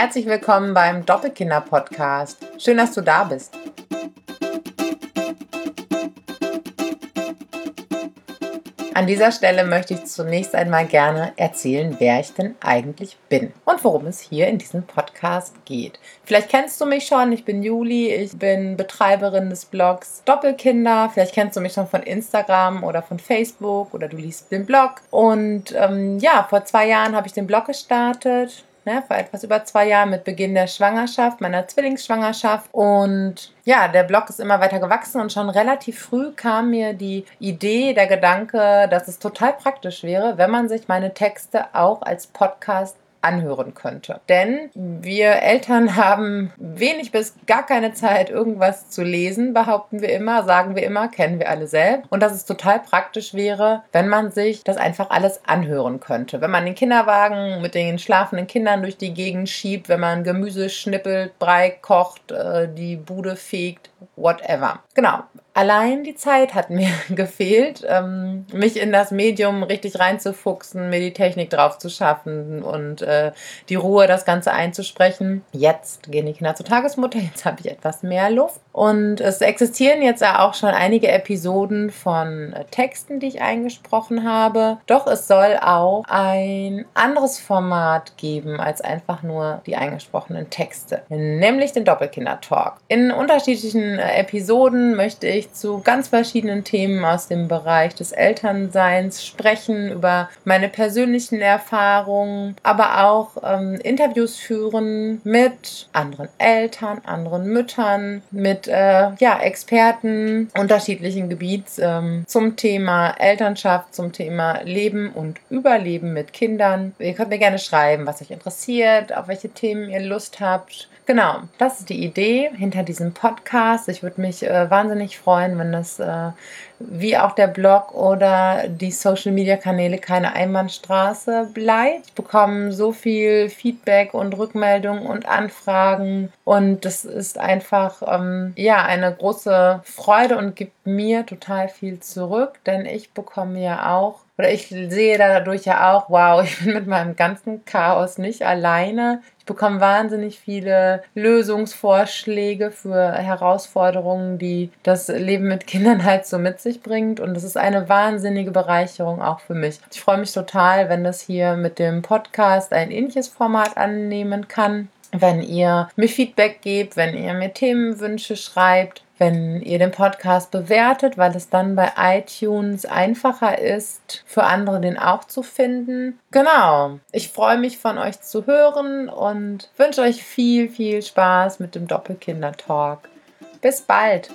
herzlich willkommen beim Doppelkinder-Podcast. Schön, dass du da bist. An dieser Stelle möchte ich zunächst einmal gerne erzählen, wer ich denn eigentlich bin und worum es hier in diesem Podcast geht. Vielleicht kennst du mich schon, ich bin Juli, ich bin Betreiberin des Blogs Doppelkinder. Vielleicht kennst du mich schon von Instagram oder von Facebook oder du liest den Blog. Und ähm, ja, vor zwei Jahren habe ich den Blog gestartet ne, vor etwas über zwei Jahren mit Beginn der Schwangerschaft, meiner Zwillingsschwangerschaft. Und ja, der Blog ist immer weiter gewachsen und schon relativ früh kam mir die Idee, der Gedanke, dass es total praktisch wäre, wenn man sich meine Texte auch als Podcast anhören könnte. Denn wir Eltern haben wenig bis gar keine Zeit, irgendwas zu lesen, behaupten wir immer, sagen wir immer, kennen wir alle selbst. Und dass es total praktisch wäre, wenn man sich das einfach alles anhören könnte. Wenn man den Kinderwagen mit den schlafenden Kindern durch die Gegend schiebt, wenn man Gemüse schnippelt, Brei kocht, äh, die Bude fegt, whatever. Genau. Allein die Zeit hat mir gefehlt, ähm, mich in das Medium richtig reinzufuchsen, mir die Technik drauf zu schaffen und äh, die Ruhe, das Ganze einzusprechen. Jetzt gehen die Kinder zur Tagesmutter, jetzt habe ich etwas mehr Luft. Und es existieren jetzt auch schon einige Episoden von äh, Texten, die ich eingesprochen habe. Doch es soll auch ein anderes Format geben als einfach nur die eingesprochenen Texte, nämlich den Doppelkinder-Talk. In unterschiedlichen äh, Episoden möchte ich zu ganz verschiedenen Themen aus dem Bereich des Elternseins sprechen, über meine persönlichen Erfahrungen, aber auch ähm, Interviews führen mit anderen Eltern, anderen Müttern, mit äh, ja, Experten unterschiedlichen Gebiets ähm, zum Thema Elternschaft, zum Thema Leben und Überleben mit Kindern. Ihr könnt mir gerne schreiben, was euch interessiert, auf welche Themen ihr Lust habt. Genau, das ist die Idee hinter diesem Podcast. Ich würde mich äh, wahnsinnig freuen, wenn das äh, wie auch der Blog oder die Social Media Kanäle keine Einbahnstraße bleibt. Ich bekomme so viel Feedback und Rückmeldungen und Anfragen und das ist einfach ähm, ja eine große Freude und gibt mir total viel zurück, denn ich bekomme ja auch oder ich sehe dadurch ja auch, wow, ich bin mit meinem ganzen Chaos nicht alleine. Ich bekomme wahnsinnig viele Lösungsvorschläge für Herausforderungen, die das Leben mit Kindern halt so mit sich bringt. Und das ist eine wahnsinnige Bereicherung auch für mich. Ich freue mich total, wenn das hier mit dem Podcast ein ähnliches Format annehmen kann wenn ihr mir Feedback gebt, wenn ihr mir Themenwünsche schreibt wenn ihr den Podcast bewertet, weil es dann bei iTunes einfacher ist, für andere den auch zu finden. Genau. Ich freue mich von euch zu hören und wünsche euch viel, viel Spaß mit dem Doppelkinder-Talk. Bis bald!